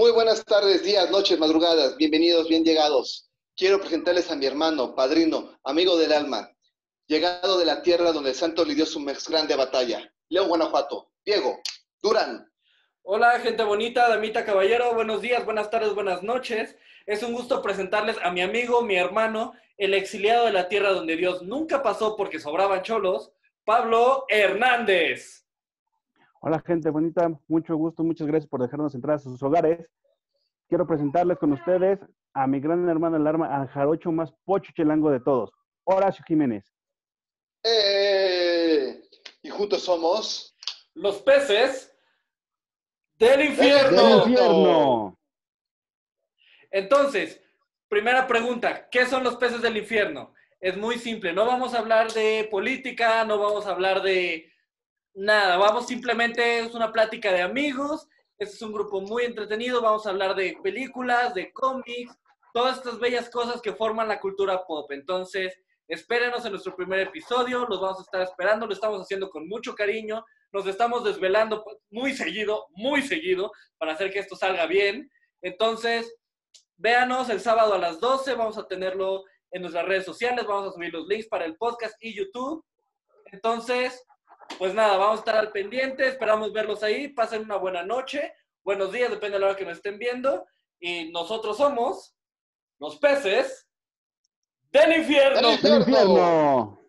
Muy buenas tardes, días, noches, madrugadas. Bienvenidos, bien llegados. Quiero presentarles a mi hermano, padrino, amigo del alma, llegado de la tierra donde el santo le dio su más grande batalla. León, Guanajuato. Diego, Durán. Hola, gente bonita, damita, caballero. Buenos días, buenas tardes, buenas noches. Es un gusto presentarles a mi amigo, mi hermano, el exiliado de la tierra donde Dios nunca pasó porque sobraban cholos, Pablo Hernández. Hola gente bonita, mucho gusto, muchas gracias por dejarnos entrar a sus hogares. Quiero presentarles con ustedes a mi gran hermano el arma, al jarocho más pocho chelango de todos, Horacio Jiménez. ¡Eh! Y juntos somos Los peces del infierno. ¡Del infierno! Entonces, primera pregunta, ¿qué son los peces del infierno? Es muy simple, no vamos a hablar de política, no vamos a hablar de nada, vamos simplemente, es una plática de amigos, este es un grupo muy entretenido, vamos a hablar de películas, de cómics, todas estas bellas cosas que forman la cultura pop. Entonces, espérenos en nuestro primer episodio, los vamos a estar esperando, lo estamos haciendo con mucho cariño, nos estamos desvelando muy seguido, muy seguido, para hacer que esto salga bien. Entonces, véanos el sábado a las 12, vamos a tenerlo en nuestras redes sociales, vamos a subir los links para el podcast y YouTube. Entonces, pues nada, vamos a estar al pendiente, esperamos verlos ahí, pasen una buena noche, buenos días, depende de la hora que nos estén viendo, y nosotros somos los peces del infierno. Del infierno!